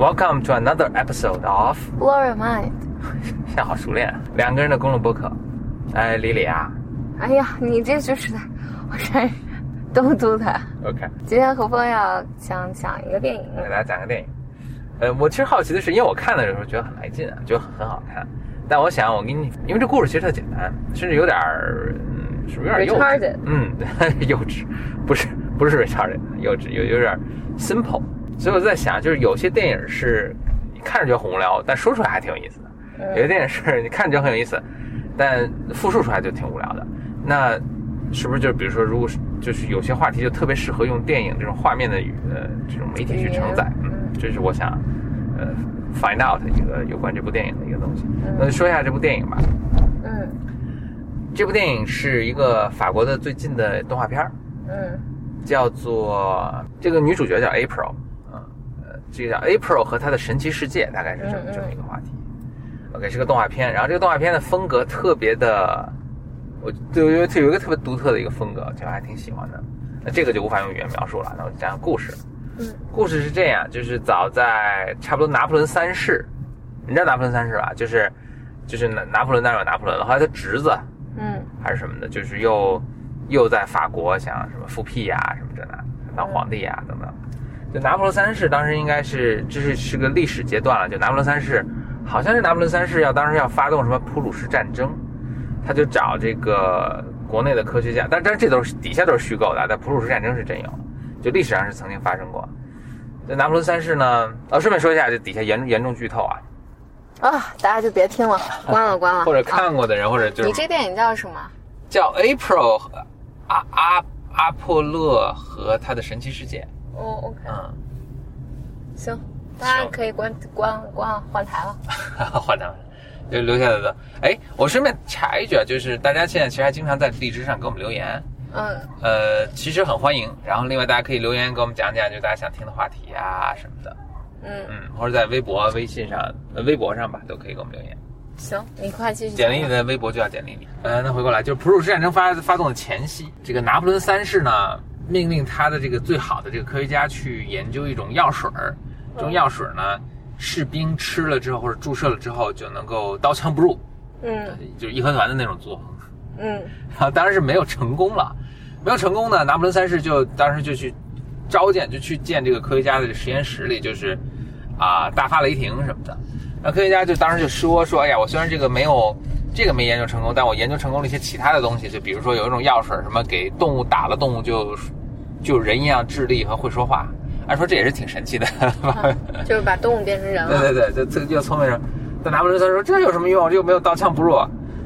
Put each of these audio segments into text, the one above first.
Welcome to another episode of，Blow your mind。现在好熟练，两个人的公路播客。哎，李李啊哎呀，你这就是的，我真是嘟嘟的。，OK，今天何峰要想讲一个电影，给大家讲个电影。呃，我其实好奇的是，因为我看的时候觉得很来劲啊，觉得很很好看。但我想，我给你，因为这故事其实特简单，甚至有点儿，嗯，是不是有点幼稚 Retarded？嗯，幼稚，不是不是 retarded，幼稚，有有点 simple。所以我在想，就是有些电影是你看着觉得很无聊，但说出来还挺有意思的；有些电影是你看着觉得很有意思，但复述出来就挺无聊的。那是不是就比如说，如果是就是有些话题就特别适合用电影这种画面的语呃这种媒体去承载？嗯，这是我想呃 find out 一个有关这部电影的一个东西。那就说一下这部电影吧。嗯这部电影是一个法国的最近的动画片儿嗯叫做这个女主角叫 April，这个叫 April 和她的神奇世界，大概是这么这么一个话题。OK，是个动画片，然后这个动画片的风格特别的，我对我觉得它有一个特别独特的一个风格，就还挺喜欢的。那这个就无法用语言描述了，那我就讲讲故事。嗯，故事是这样，就是早在差不多拿破仑三世，你知道拿破仑三世吧？就是就是拿拿破仑当然有拿破仑了，后来他侄子嗯还是什么的，就是又又在法国想什么复辟呀、什么这那当皇帝呀、等等。就拿破仑三世当时应该是这是是个历史阶段了，就拿破仑三世好像是拿破仑三世要当时要发动什么普鲁士战争，他就找这个国内的科学家，但但是这都是底下都是虚构的，但普鲁士战争是真有，就历史上是曾经发生过。这拿破仑三世呢，呃，顺便说一下，这底下严严重剧透啊，啊，大家就别听了，关了关了。或者啊看过的人，或者就是你这电影叫什么？叫 April 和阿阿阿波勒和他的神奇世界。哦，OK，嗯，行，大家可以关关关换台了。换台了，就留下来的。哎，我顺便插一句啊，就是大家现在其实还经常在荔枝上给我们留言，嗯呃，其实很欢迎。然后另外大家可以留言给我们讲讲，就大家想听的话题啊什么的，嗯，嗯，或者在微博、微信上、呃微博上吧，都可以给我们留言。行，你快继续。简历你的微博就要简历你。呃，那回过来，就是普鲁士战争发发动的前夕，这个拿破仑三世呢，命令他的这个最好的这个科学家去研究一种药水儿，这种药水儿呢，士兵吃了之后或者注射了之后就能够刀枪不入，嗯就是义和团的那种作风。嗯然后 当然是没有成功了，没有成功呢，拿破仑三世就当时就去召见，就去见这个科学家的实验室里，就是啊大发雷霆什么的。那科学家就当时就说说，哎呀，我虽然这个没有这个没研究成功，但我研究成功了一些其他的东西，就比如说有一种药水，什么给动物打了，动物就就人一样智力和会说话。按说这也是挺神奇的，啊就是把动物变成人了。对对对，就这就聪明人。但拿破仑他说这有什么用？这又没有刀枪不入，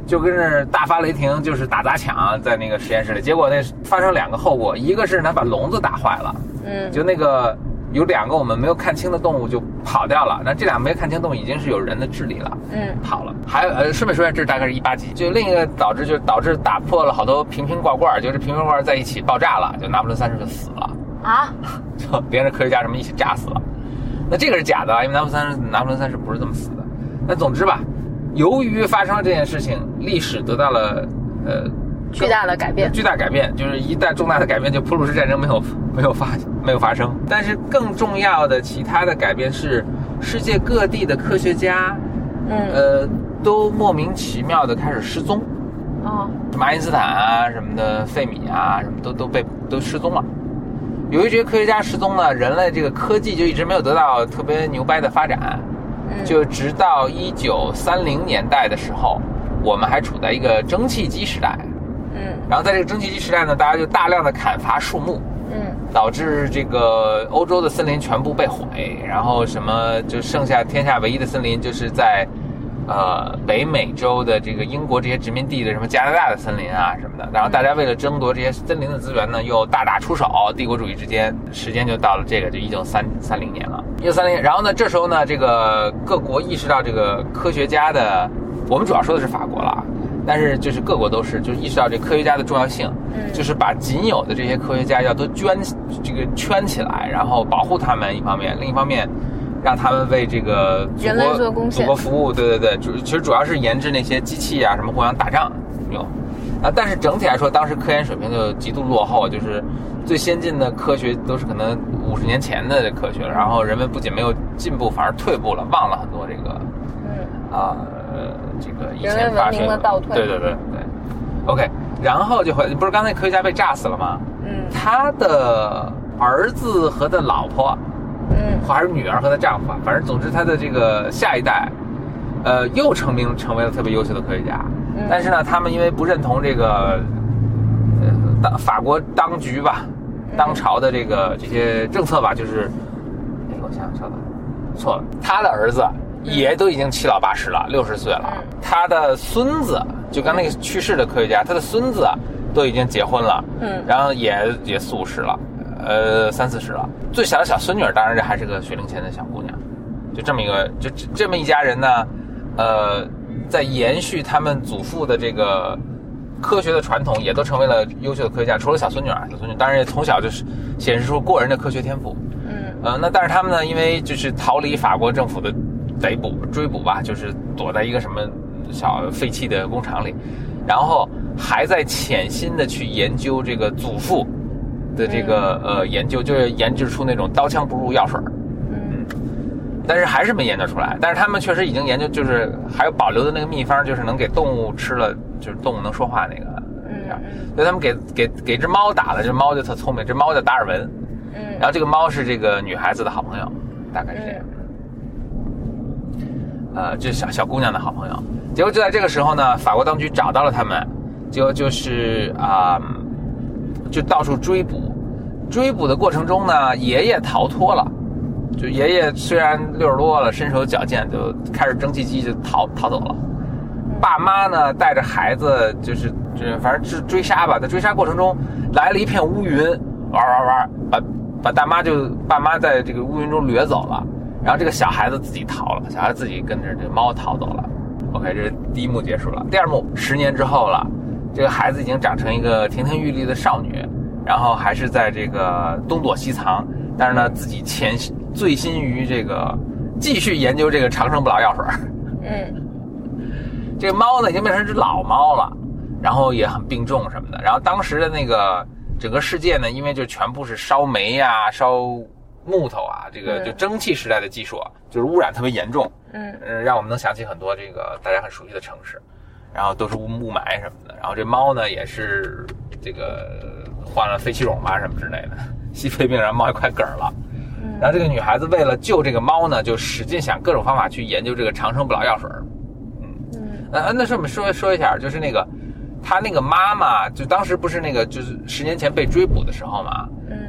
就跟着大发雷霆，就是打砸抢在那个实验室里。结果那发生两个后果，一个是他把笼子打坏了，嗯就那个有两个我们没有看清的动物就跑掉了。那这俩没看清动物已经是有人的智力了。嗯跑了，还有呃，顺便说一下，这大概是一八级。就另一个导致就导致打破了好多瓶瓶罐罐，就是瓶瓶罐罐在一起爆炸了，就拿破仑三世就死了。啊，就连着科学家什么一起炸死了。那这个是假的啊，因为拿破仑三世拿破仑三世不是这么死的。那总之吧，由于发生了这件事情，历史得到了呃巨大的改变。巨大改变，就是一旦重大的改变，就普鲁士战争没有没有发 没有发生。但是更重要的其他的改变是，世界各地的科学家嗯呃都莫名其妙的开始失踪。哦什么爱因斯坦啊什么的，费米啊什么都都被都失踪了。由于这些科学家失踪了，人类这个科技就一直没有得到特别牛掰的发展，嗯就直到一九三零年代的时候，我们还处在一个蒸汽机时代。嗯。然后在这个蒸汽机时代呢，大家就大量的砍伐树木，嗯。导致这个欧洲的森林全部被毁，然后什么就剩下天下唯一的森林就是在，呃北美洲的这个英国这些殖民地的什么加拿大的森林啊什么的，然后大家为了争夺这些森林的资源呢，又大打出手，帝国主义之间，时间就到了这个就一九三三零年了，一九三零，然后呢这时候呢，这个各国意识到这个科学家的，我们主要说的是法国了啊。但是就是各国都是，就是意识到这科学家的重要性，嗯就是把仅有的这些科学家要都圈这个圈起来，然后保护他们一方面，另一方面让他们为这个祖人类国做贡献祖国服务。对对对，主其实主要是研制那些机器啊，什么互相打仗用。啊，但是整体来说，当时科研水平就极度落后，就是最先进的科学都是可能五十年前的科学了，然后人们不仅没有进步，反而退步了，忘了很多这个，嗯啊，呃，这个以前发生明的倒退。对对对对，OK，然后就回，不是刚才科学家被炸死了吗？嗯。他的儿子和他老婆，嗯。还是女儿和她丈夫啊，反正总之他的这个下一代，呃，又成名成为了特别优秀的科学家。嗯。但是呢，他们因为不认同这个，呃，当法国当局吧，当朝的这个这些政策吧，就是，哎，我想想，稍等，错了，他的儿子也都已经七老八十了，六十岁了嗯，他的孙子就刚那个去世的科学家，他的孙子都已经结婚了，嗯然后也也四五十了，呃，三四十了。最小的小孙女，当然这还是个学龄前的小姑娘，就这么一个，就这这么一家人呢，呃，在延续他们祖父的这个科学的传统，也都成为了优秀的科学家。除了小孙女儿，小孙女当然也从小就是显示出过人的科学天赋。嗯呃，那但是他们呢，因为就是逃离法国政府的逮捕追捕吧，就是躲在一个什么小废弃的工厂里，然后还在潜心的去研究这个祖父的这个、呃研究，就是研制出那种刀枪不入药水儿嗯但是还是没研究出来。但是他们确实已经研究，就是还有保留的那个秘方，就是能给动物吃了，就是动物能说话那个。嗯所以他们给给给只猫打了，这猫就特聪明，这猫叫达尔文，嗯然后这个猫是这个女孩子的好朋友，大概是这样。呃，这小小姑娘的好朋友。结果就在这个时候呢，法国当局找到了他们，结果就是啊、就到处追捕。追捕的过程中呢，爷爷逃脱了。就爷爷虽然六十多了，身手矫健，就开始蒸汽机就逃逃走了。爸妈呢带着孩子，就是就反正是追杀吧，在追杀过程中来了一片乌云，哇哇哇，把把大妈就爸妈在这个乌云中掠走了，然后这个小孩子自己逃了，小孩子自己跟着这猫逃走了。OK，这是第一幕结束了。第二幕，十年之后了，这个孩子已经长成一个亭亭玉立的少女，然后还是在这个东躲西藏，但是呢，自己潜醉心于这个继续研究这个长生不老药水。嗯这个猫呢已经变成一只老猫了，然后也很病重什么的。然后当时的那个整个世界呢，因为就全部是烧煤呀、烧木头啊，这个嗯就蒸汽时代的技术啊，就是污染特别严重，嗯嗯，让我们能想起很多这个大家很熟悉的城市，然后都是雾雾霾什么的。然后这猫呢也是这个患了肺气肿吧什么之类的，吸肺病，然后猫也快嗝儿了。嗯然后这个女孩子为了救这个猫呢，就使劲想各种方法去研究这个长生不老药水儿。嗯呃，那是我们说说一下，就是那个她那个妈妈，就当时不是那个就是十年前被追捕的时候嘛，嗯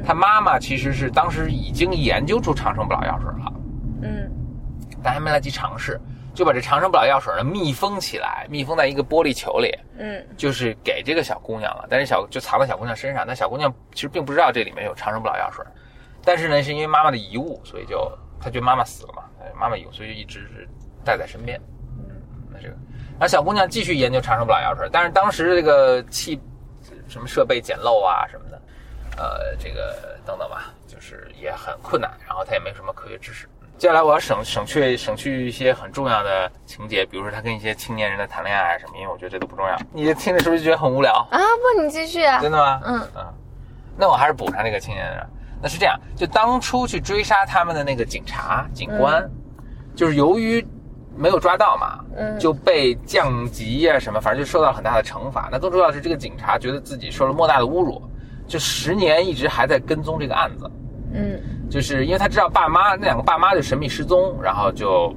他妈妈其实是当时已经研究出长生不老药水了，嗯但还没来及尝试，就把这长生不老药水呢密封起来，密封在一个玻璃球里，嗯就是给这个小姑娘了。但是小就藏在小姑娘身上，但小姑娘其实并不知道这里面有长生不老药水，但是呢，是因为妈妈的遗物，所以就她觉得妈妈死了嘛，哎妈妈有，所以就一直是带在身边。嗯那这个，然后小姑娘继续研究长生不老药水，但是当时这个器什么设备简陋啊什么的，呃，这个等等吧，就是也很困难，然后他也没什么科学知识。接下来我要省省去省去一些很重要的情节，比如说他跟一些青年人在谈恋爱什么，因为我觉得这都不重要。你听着是不是觉得很无聊？啊不，你继续啊。真的吗？嗯嗯，那我还是补上这个青年人。那是这样，就当初去追杀他们的那个警察警官，就是由于没有抓到嘛，嗯就被降级呀、什么，反正就受到了很大的惩罚。那更重要的是，这个警察觉得自己受了莫大的侮辱，就十年一直还在跟踪这个案子。嗯就是因为他知道爸妈那两个爸妈就神秘失踪，然后就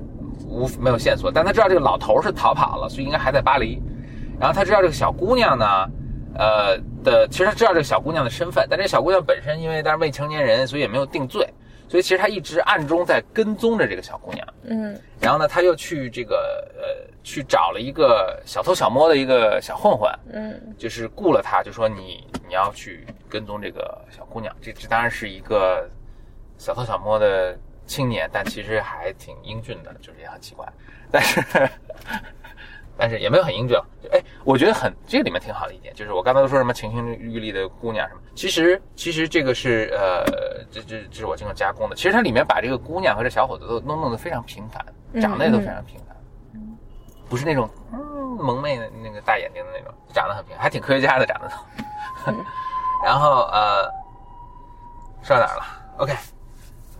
无没有线索，但他知道这个老头是逃跑了，所以应该还在巴黎。然后他知道这个小姑娘呢，呃的，其实他知道这个小姑娘的身份，但这小姑娘本身因为她是未成年人，所以也没有定罪，所以其实他一直暗中在跟踪着这个小姑娘。嗯。然后呢，他又去这个呃去找了一个小偷小摸的一个小混混，嗯。就是雇了他，就说你你要去跟踪这个小姑娘，这这当然是一个小偷小摸的青年，但其实还挺英俊的，就是也很奇怪，但是但是也没有很英俊哎，我觉得很这个里面挺好的一点，就是我刚才都说什么亭亭玉立的姑娘什么，其实其实这个是呃这这这是我经过加工的，其实它里面把这个姑娘和这小伙子都都弄得非常平凡，长得也都非常平凡。不是那种嗯萌妹的那个大眼睛的那种，长得很平，还挺科学家的长得都。然后呃，说到哪儿了？OK。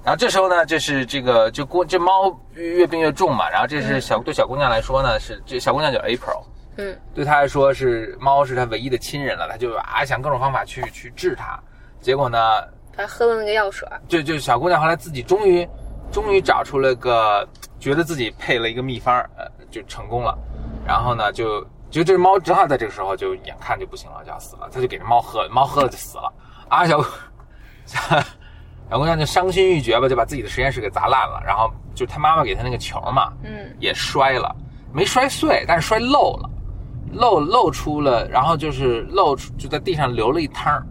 然后这时候呢，就是这个就姑这猫越病越重嘛。然后这是小对小姑娘来说呢，是这小姑娘叫 April，嗯，对她来说是猫是她唯一的亲人了，她就啊想各种方法去去治它。结果呢，她喝了那个药水，就就小姑娘后来自己终于终于找出了个觉得自己配了一个秘方，呃，就成功了。然后呢，就就这猫正好在这个时候就眼看就不行了，就要死了，她就给这猫喝，猫喝了就死了。啊，小 小。小姑娘就伤心欲绝吧，就把自己的实验室给砸烂了，然后就她妈妈给她那个球嘛，嗯，也摔了，没摔碎，但是摔漏了，漏漏出了，然后就是漏出就在地上流了一汤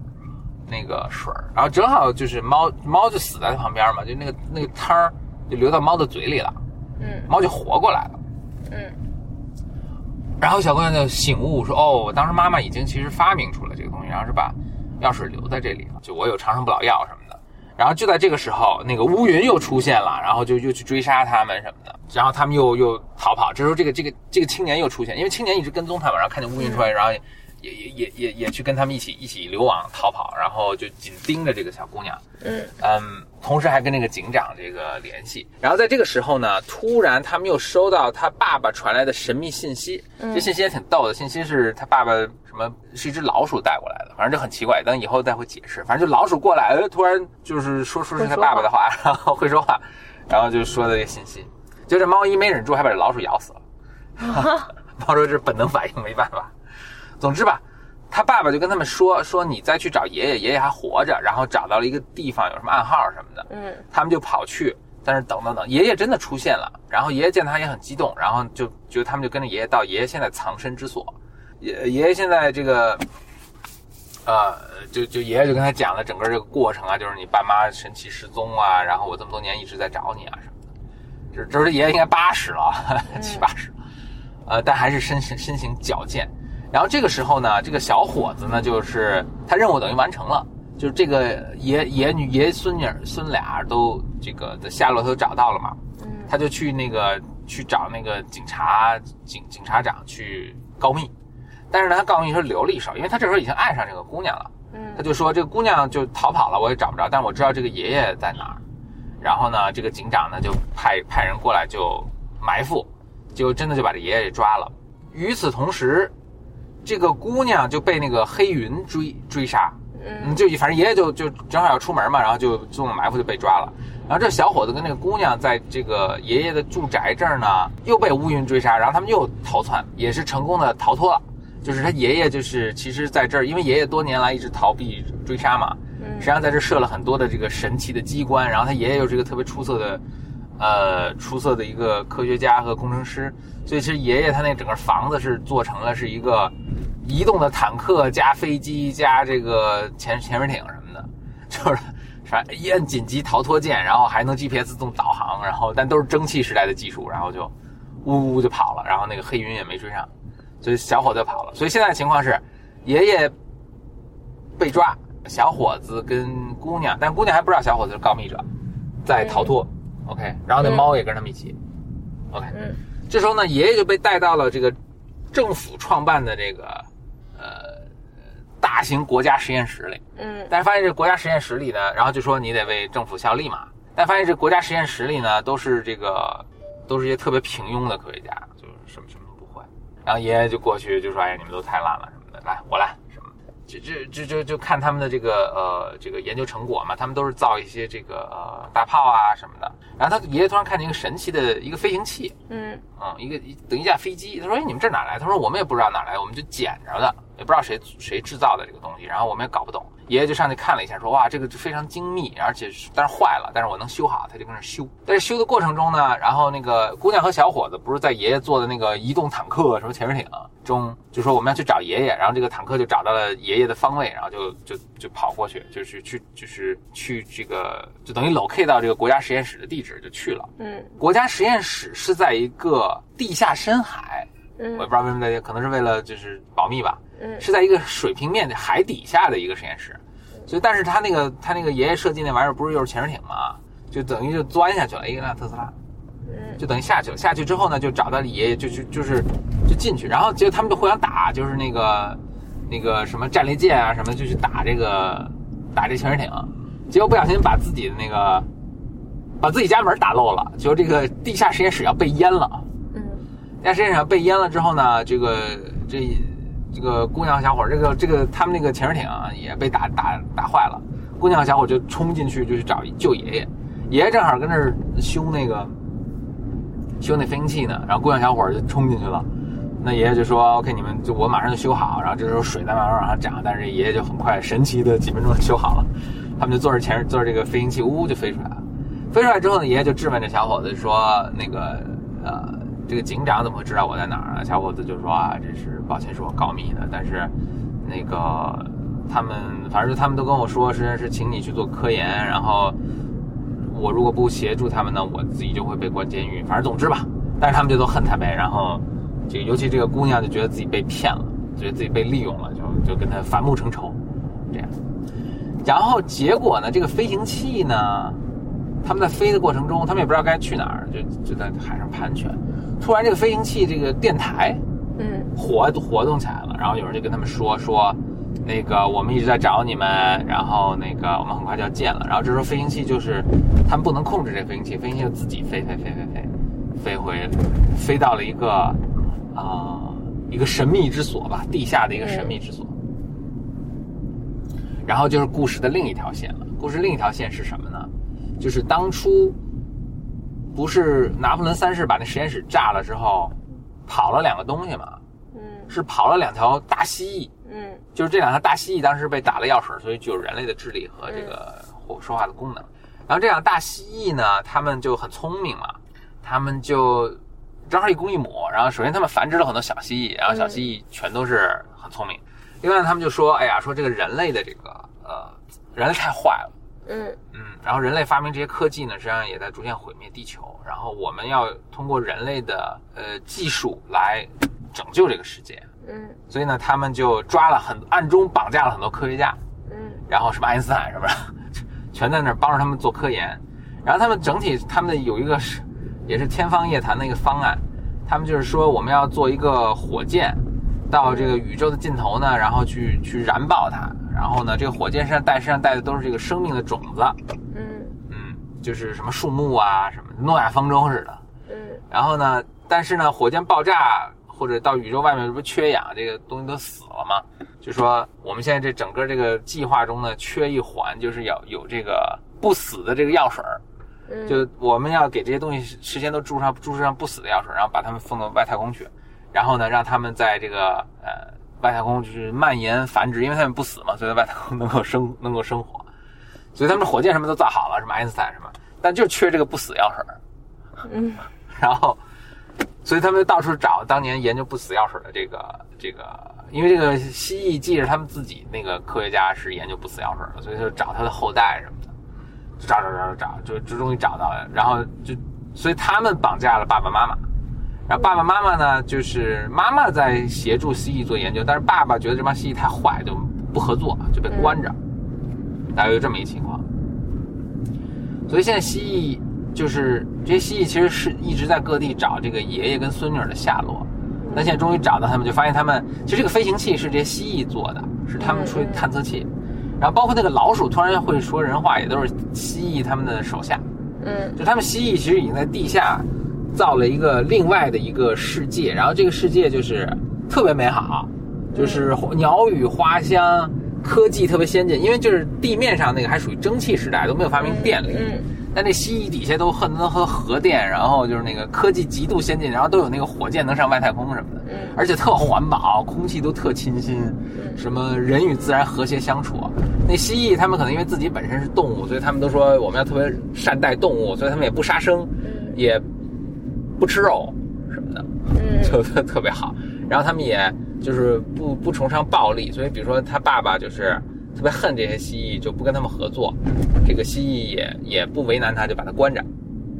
那个水然后正好就是猫猫就死在旁边嘛，就那个那个汤就流到猫的嘴里了，嗯，猫就活过来了，嗯，然后小姑娘就醒悟说，哦，我当时妈妈已经其实发明出了这个东西，然后是把药水留在这里了，就我有长生不老药什么。然后就在这个时候，那个乌云又出现了，然后就又去追杀他们什么的，然后他们又又逃跑。这时候，这个这个这个青年又出现，因为青年一直跟踪他们，然后看见乌云出来，然后。也也也也也去跟他们一起一起流亡逃跑，然后就紧盯着这个小姑娘，嗯嗯，同时还跟那个警长这个联系。然后在这个时候呢，突然他们又收到他爸爸传来的神秘信息，这信息也挺逗的。信息是他爸爸什么是一只老鼠带过来的，反正就很奇怪，等以后再会解释。反正就老鼠过来，突然就是说出是他爸爸的话，然后会说话，然后就说的这信息，就这猫一没忍住，还把这老鼠咬死了。猫说这是本能反应，没办法。总之吧，他爸爸就跟他们说说你再去找爷爷，爷爷还活着，然后找到了一个地方，有什么暗号什么的。嗯，他们就跑去，但是等等等，爷爷真的出现了，然后爷爷见他也很激动，然后就就他们就跟着爷爷到爷爷现在藏身之所。爷爷爷现在这个，呃，就就爷爷就跟他讲了整个这个过程啊，就是你爸妈神奇失踪啊，然后我这么多年一直在找你啊什么的。这这是爷爷应该八十了，七八十，呃，但还是身身身形矫健。然后这个时候呢，这个小伙子呢，就是他任务等于完成了，就是这个爷爷女爷孙女孙俩都这个的下落都找到了嘛，嗯，他就去那个去找那个警察警警察长去告密，但是呢，他告密时候留了一手，因为他这时候已经爱上这个姑娘了，嗯，他就说这个姑娘就逃跑了，我也找不着，但我知道这个爷爷在哪儿，然后呢，这个警长呢就派派人过来就埋伏，就真的就把这爷爷给抓了，与此同时。这个姑娘就被那个黑云追追杀，嗯，就反正爷爷就就正好要出门嘛，然后就做埋伏就被抓了。然后这小伙子跟那个姑娘在这个爷爷的住宅这儿呢，又被乌云追杀，然后他们又逃窜，也是成功的逃脱了。就是他爷爷就是其实在这儿，因为爷爷多年来一直逃避追杀嘛，实际上在这设了很多的这个神奇的机关。然后他爷爷又是一个特别出色的，呃，出色的一个科学家和工程师，所以其实爷爷他那整个房子是做成了是一个。移动的坦克加飞机加这个潜潜水艇什么的，就是啥一按紧急逃脱键，然后还能 GPS 自动导航，然后但都是蒸汽时代的技术，然后就呜呜就跑了，然后那个黑云也没追上，所以小伙子跑了。所以现在情况是，爷爷被抓，小伙子跟姑娘，但姑娘还不知道小伙子是告密者，在逃脱。OK，然后那猫也跟他们一起。OK，嗯，这时候呢，爷爷就被带到了这个政府创办的这个。呃，大型国家实验室里，嗯，但是发现这国家实验室里呢，然后就说你得为政府效力嘛，但发现这国家实验室里呢，都是这个，都是一些特别平庸的科学家，就是什么什么都不会。然后爷爷就过去就说：“哎呀，你们都太烂了什么的，来我来。”就就就就就看他们的这个呃这个研究成果嘛，他们都是造一些这个呃大炮啊什么的。然后他爷爷突然看见一个神奇的一个飞行器，嗯嗯，一个一等一架飞机。他说：“哎，你们这哪来？”他说：“我们也不知道哪来，我们就捡着的，也不知道谁谁制造的这个东西，然后我们也搞不懂。”爷爷就上去看了一下，说：“哇，这个非常精密，而且但是坏了，但是我能修好。”他就跟那修。在修的过程中呢，然后那个姑娘和小伙子不是在爷爷做的那个移动坦克什么潜水艇中，就说我们要去找爷爷。然后这个坦克就找到了爷爷的方位，然后就就就跑过去，就是去就是去这个就等于 locate 到这个国家实验室的地址就去了。嗯，国家实验室是在一个地下深海，嗯，我也不知道为什么大家可能是为了就是保密吧。嗯，是在一个水平面的海底下的一个实验室，所以但是他那个他那个爷爷设计那玩意儿不是又是潜水艇吗？就等于就钻下去了，一辆特斯拉，嗯就等于下去了。下去之后呢，就找到李爷爷，就就就是就进去，然后结果他们就互相打，就是那个那个什么战列舰啊什么，就去打这个打这潜水艇，结果不小心把自己的那个把自己家门打漏了，就这个地下实验室要被淹了。但实际上被淹了之后呢，这个这这个姑娘小伙，这个这个他们那个潜水艇啊也被打打打坏了。姑娘小伙就冲进去就去找救爷爷，爷爷正好跟那儿修那个修那飞行器呢，然后姑娘小伙就冲进去了。那爷爷就说：“OK，你们就我马上就修好。”然后这时候水在慢慢往上涨，但是爷爷就很快神奇的几分钟就修好了。他们就坐着潜坐着这个飞行器，呜呜就飞出来了。飞出来之后呢，爷爷就质问这小伙子说：“那个呃，这个警长怎么会知道我在哪儿啊？”小伙子就说：“啊，这是抱歉，是我告密的。但是那个他们反正他们都跟我说，实际上是请你去做科研，然后我如果不协助他们呢，我自己就会被关监狱。反正总之吧，但是他们就都恨他呗。然后这个尤其这个姑娘就觉得自己被骗了，觉得自己被利用了，就就跟他反目成仇，这样。然后结果呢，这个飞行器呢，他们在飞的过程中，他们也不知道该去哪儿，就就在海上盘旋。突然，这个飞行器这个电台嗯活活动起来了，然后有人就跟他们说说，那个我们一直在找你们，然后那个我们很快就要见了。然后这时候飞行器就是他们不能控制这个飞行器，飞行器就自己飞飞飞飞飞飞回，飞到了一个啊、一个神秘之所吧，地下的一个神秘之所。然后就是故事的另一条线了。故事另一条线是什么呢？就是当初不是拿破仑三世把那实验室炸了之后，跑了两个东西嘛？嗯是跑了两条大蜥蜴，嗯就是这两条大蜥蜴当时被打了药水，所以具有人类的智力和这个说话的功能。然后这两大蜥蜴呢，它们就很聪明嘛，它们就正好一公一母。然后首先它们繁殖了很多小蜥蜴，然后小蜥蜴全都是很聪明。另外他们就说，哎呀，说这个人类的这个呃，人类太坏了。嗯嗯，然后人类发明这些科技呢，实际上也在逐渐毁灭地球。然后我们要通过人类的呃技术来拯救这个世界。嗯所以呢，他们就抓了很暗中绑架了很多科学家，嗯然后什么爱因斯坦什么的，全在那儿帮着他们做科研。然后他们整体他们的有一个是也是天方夜谭的一个方案，他们就是说我们要做一个火箭到这个宇宙的尽头呢，然后去去燃爆它。然后呢，这个火箭身上带身上带的都是这个生命的种子，嗯嗯，就是什么树木啊，什么诺亚方舟似的。嗯然后呢，但是呢，火箭爆炸或者到宇宙外面，这不缺氧，这个东西都死了吗？就说我们现在这整个这个计划中呢，缺一环，就是要有这个不死的这个药水儿，嗯，就我们要给这些东西事先都注上注射上不死的药水，然后把它们送到外太空去，然后呢，让他们在这个呃外太空就是蔓延繁殖，因为他们不死嘛，所以在外太空能够生能够生活，所以他们火箭什么都造好了，什么爱因斯坦什么，但就缺这个不死药水。嗯然后，所以他们就到处找当年研究不死药水的这个这个，因为这个蜥蜴既是他们自己那个科学家是研究不死药水的，所以就找他的后代什么的，找找找找找，就就终于找到了。然后就，所以他们绑架了爸爸妈妈。然后爸爸妈妈呢，就是妈妈在协助蜥蜴做研究，但是爸爸觉得这帮蜥蜴太坏，就不合作，就被关着。大概有这么一情况。所以现在蜥蜴就是这些蜥蜴，其实是一直在各地找这个爷爷跟孙女儿的下落。那现在终于找到他们，就发现他们其实这个飞行器是这些蜥蜴做的，是他们出去探测器。然后包括那个老鼠突然会说人话，也都是蜥蜴他们的手下。嗯就他们蜥蜴其实已经在地下造了一个另外的一个世界，然后这个世界就是特别美好，就是鸟语花香，科技特别先进，因为就是地面上那个还属于蒸汽时代，都没有发明电力。嗯但那蜥蜴底下都恨不得和核电，然后就是那个科技极度先进，然后都有那个火箭能上外太空什么的，嗯而且特环保，空气都特清新，什么人与自然和谐相处。那蜥蜴他们可能因为自己本身是动物，所以他们都说我们要特别善待动物，所以他们也不杀生，嗯也不吃肉什么的，嗯就特特别好。然后他们也就是不不崇尚暴力，所以比如说他爸爸就是特别恨这些蜥蜴，就不跟他们合作。这个蜥蜴也也不为难他，就把他关着。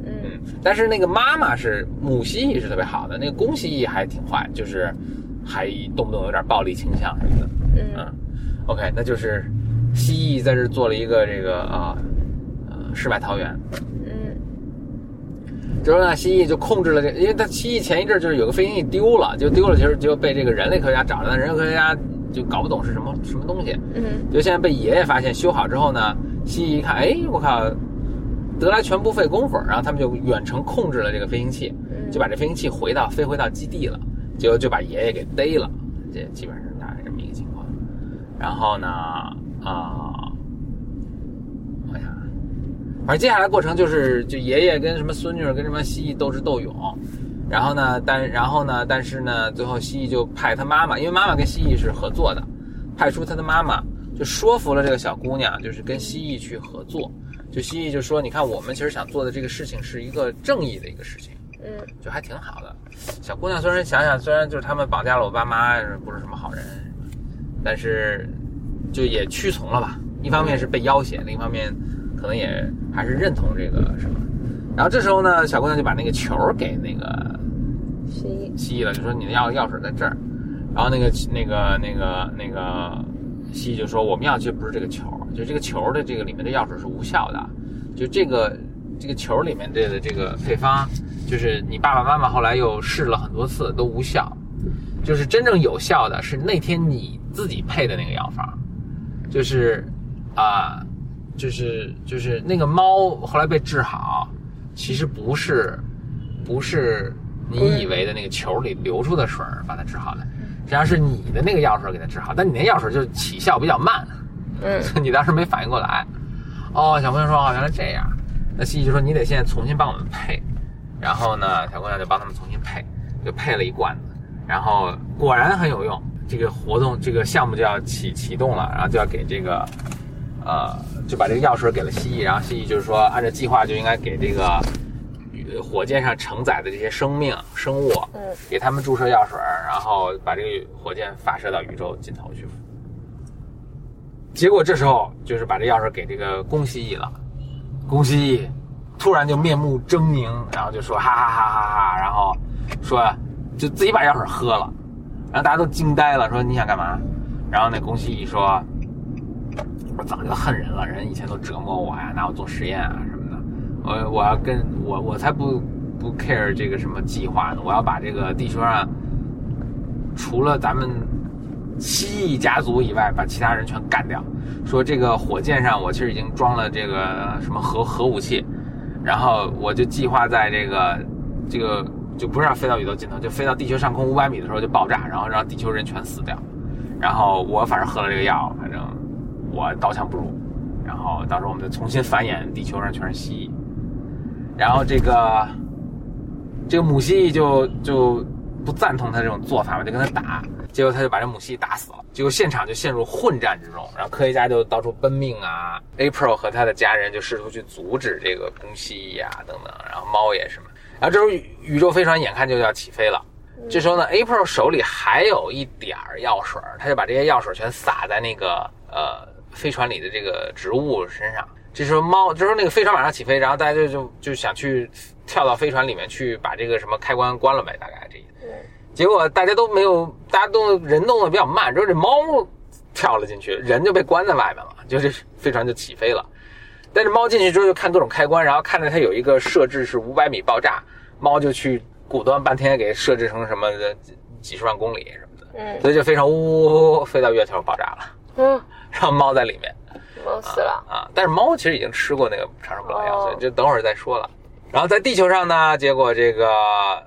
嗯嗯，但是那个妈妈是母蜥蜴是特别好的，那个公蜥蜴还挺坏，就是还动不动有点暴力倾向什么的。嗯嗯，OK，那就是蜥蜴在这做了一个这个啊呃世外桃源。嗯之后呢，蜥蜴就控制了这，因为它蜥蜴前一阵就是有个飞行器丢了，就丢了，其实就被这个人类科学家找着了，人类科学家就搞不懂是什么什么东西，嗯。就现在被爷爷发现修好之后呢，蜥蜴一看，哎，我靠，得来全不费工夫，然后他们就远程控制了这个飞行器，嗯，就把这飞行器回到飞回到基地了，结果就把爷爷给逮了，这基本上大概这么一个情况。然后呢，啊、反正接下来过程就是，就爷爷跟什么孙女跟什么蜥蜴斗智斗勇，然后呢，但然后呢，但是呢，最后蜥蜴就派他妈妈，因为妈妈跟蜥蜴是合作的，派出他的妈妈，就说服了这个小姑娘，就是跟蜥蜴去合作。就蜥蜴就说：“你看，我们其实想做的这个事情是一个正义的一个事情。”嗯就还挺好的。小姑娘虽然想想，虽然就是他们绑架了我爸妈，不是什么好人，但是就也屈从了吧。一方面是被要挟，另一方面可能也还是认同这个什么。然后这时候呢，小姑娘就把那个球给那个蜥蜴，蜥蜴了，就说你的钥钥匙在这儿。然后那个那个那个那个蜥蜴就说我们要的就不是这个球，就这个球的这个里面的钥匙是无效的，就这个这个球里面的这个配方，就是你爸爸妈妈后来又试了很多次都无效，就是真正有效的是那天你自己配的那个药方，就是啊、就是就是那个猫后来被治好，其实不是不是你以为的那个球里流出的水把它治好的，实际上是你的那个药水给它治好，但你那药水就起效比较慢，嗯你当时没反应过来。哦，小朋友说哦，原来这样。那西西就说你得现在重新帮我们配，然后呢，小姑娘就帮他们重新配，就配了一罐子，然后果然很有用。这个活动这个项目就要启启动了，然后就要给这个，呃，就把这个药水给了蜥蜴，然后蜥蜴就是说按照计划就应该给这个呃火箭上承载的这些生命生物，嗯给他们注射药水，然后把这个火箭发射到宇宙尽头去。结果这时候就是把这钥匙给这个公蜥蜴了，公蜥蜴突然就面目狰狞，然后就说哈哈哈哈哈，然后说就自己把药水喝了，然后大家都惊呆了，说你想干嘛？然后那公蜥蜴说，我早就恨人了，人以前都折磨我呀，拿我做实验啊什么的，我我要跟我我才不不 care 这个什么计划呢，我要把这个地球上除了咱们蜥蜴家族以外，把其他人全干掉。说这个火箭上我其实已经装了这个什么核核武器，然后我就计划在这个这个就不是要飞到宇宙尽头，就飞到地球上空五百米的时候就爆炸，然后让地球人全死掉。然后我反正喝了这个药，反正我刀枪不入。然后到时候我们再重新繁衍，地球上全是蜥蜴。然后这个这个母蜥蜴就就不赞同他这种做法嘛，就跟他打，结果他就把这母蜥蜴打死了，结果现场就陷入混战之中，然后科学家就到处奔命啊，April 和他的家人就试图去阻止这个公蜥蜴啊等等，然后猫也是嘛，然后这时候宇宇宙飞船眼看就要起飞了。这时候呢，April 手里还有一点儿药水，他就把这些药水全撒在那个呃飞船里的这个植物身上。这时候猫，这时候那个飞船马上起飞，然后大家就就就想去跳到飞船里面去把这个什么开关关了呗，大概这意思。嗯结果大家都没有，大家都人动的比较慢，之后这猫跳了进去，人就被关在外面了，就这飞船就起飞了。但是猫进去之后就看各种开关，然后看着它有一个设置是五百米爆炸，猫就去鼓捣半天给设置成什么的几几十万公里什么的，嗯所以就飞船呜呜呜呜飞到月球爆炸了，嗯，然后猫在里面。猫死了，啊！但是猫其实已经吃过那个长生不老药，哦所以就等会儿再说了。然后在地球上呢，结果这个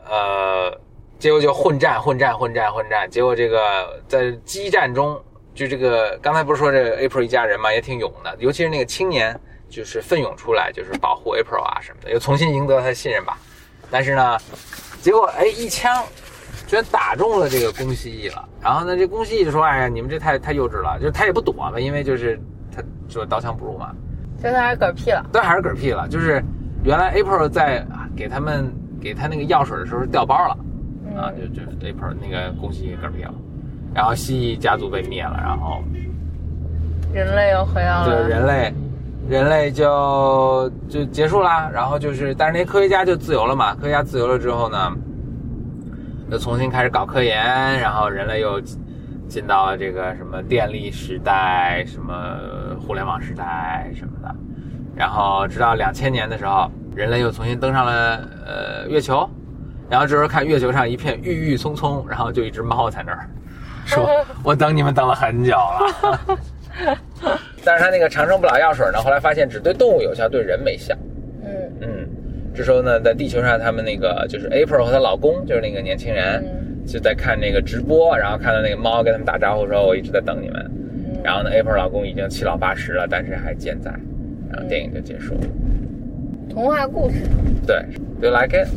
呃，结果就混战、混战、混战、混战。结果这个在激战中，就这个刚才不是说这个 April 一家人嘛，也挺勇的，尤其是那个青年，就是奋勇出来，就是保护 April 啊什么的，又重新赢得他的信任吧。但是呢，结果哎一枪。居然打中了这个公蜥蜴了，然后呢，这公蜥蜴就说：“哎呀，你们这太太幼稚了。”就是他也不躲嘛，因为就是他就刀枪不入嘛，就他还是嗝屁了，但还是嗝屁了。就是原来 April 在给他们给他那个药水的时候掉包了啊，就就 April 那个公蜥蜴嗝屁了，然后蜥蜴家族被灭了，然后人类又回到就了人类人类就就结束啦。然后就是，但是那科学家就自由了嘛，科学家自由了之后呢，又重新开始搞科研，然后人类又进到了这个什么电力时代、什么互联网时代什么的。然后直到两千年的时候，人类又重新登上了呃月球，然后这时候看月球上一片郁郁葱葱，然后就一只猫在那儿说：“我等你们等了很久了。”但是他那个长生不老药水呢，后来发现只对动物有效，对人没效。这时候呢，在地球上，他们那个就是 April 和她老公，就是那个年轻人，嗯就在看那个直播，然后看到那个猫跟他们打招呼说：“我一直在等你们。”嗯然后呢，April 老公已经七老八十了，但是还健在。然后电影就结束了。童话故事，对，Do you like it？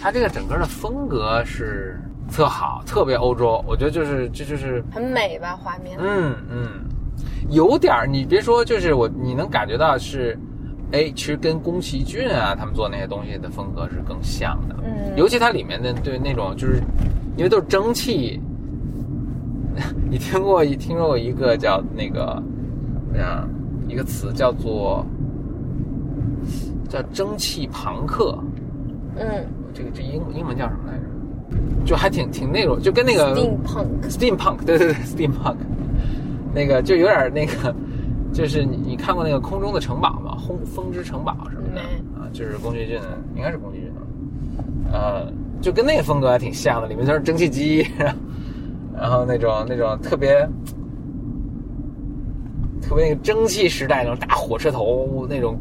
它这个整个的风格是特好，特别欧洲。我觉得就是这就是，很美吧画面。嗯嗯，有点儿。你别说，就是我你能感觉到是，哎，其实跟宫崎骏啊他们做那些东西的风格是更像的。嗯尤其它里面的对那种就是，因为都是蒸汽。你听过一听说过一个叫那个，啊，一个词叫做叫蒸汽朋克。嗯这个这英英文叫什么来着？就还挺挺那种，就跟那个，steampunk，steampunk，对对对，steampunk，那个就有点那个，就是你你看过那个空中的城堡吗？风风之城堡什么的啊，就是宫崎骏，应该是宫崎骏的，呃，就跟那个风格还挺像的，里面都是蒸汽机，然后那种那种特别特别那个蒸汽时代那种大火车头那种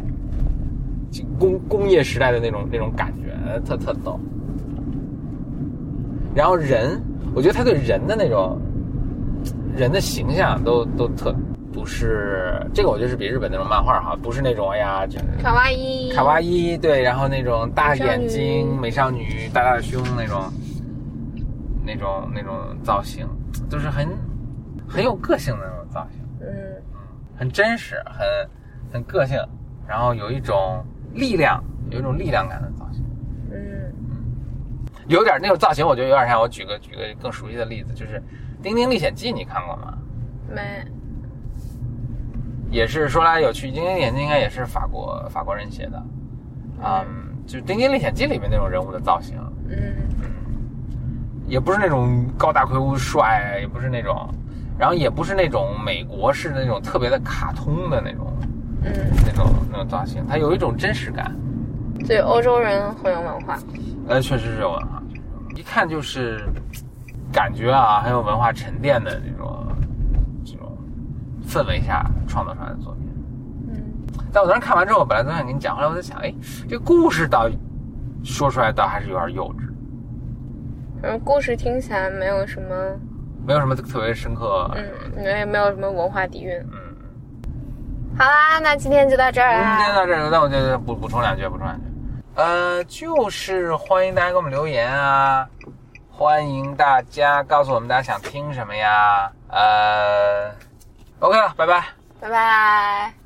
工工业时代的那种那种感觉，特特逗。然后人，我觉得他对人的那种人的形象都都特不是这个，我觉得是比日本那种漫画好，不是那种哎呀，这卡哇伊，卡哇伊对，然后那种大眼睛美美少女、大大的胸那种那种那种造型，就是很很有个性的那种造型，嗯很真实，很很个性，然后有一种力量，有一种力量感的造型。嗯嗯有点那种造型，我觉得有点像。我举个举个更熟悉的例子，就是《丁丁历险记》，你看过吗？没，也是说来有趣，《丁丁历险记》应该也是法国法国人写的，嗯，就是《丁丁历险记》里面那种人物的造型，嗯。也不是那种高大魁梧帅，也不是那种，然后也不是那种美国式的那种特别的卡通的那种嗯，那种那种造型，它有一种真实感。所以欧洲人很有文化。呃，确实是有文化。一看就是感觉啊，很有文化沉淀的那种氛围下创作出来的作品。嗯但我当时看完之后，本来都想跟你讲，后来我在想，哎，这故事倒说出来倒还是有点幼稚，嗯，故事听起来没有什么，没有什么特别深刻。嗯，也没有什么文化底蕴。嗯，好啦，那今天就到这儿了，今天。到这儿，那我就补补充两句，补充两句。呃，就是欢迎大家给我们留言啊，欢迎大家告诉我们大家想听什么呀。呃，OK 了，拜拜。拜拜。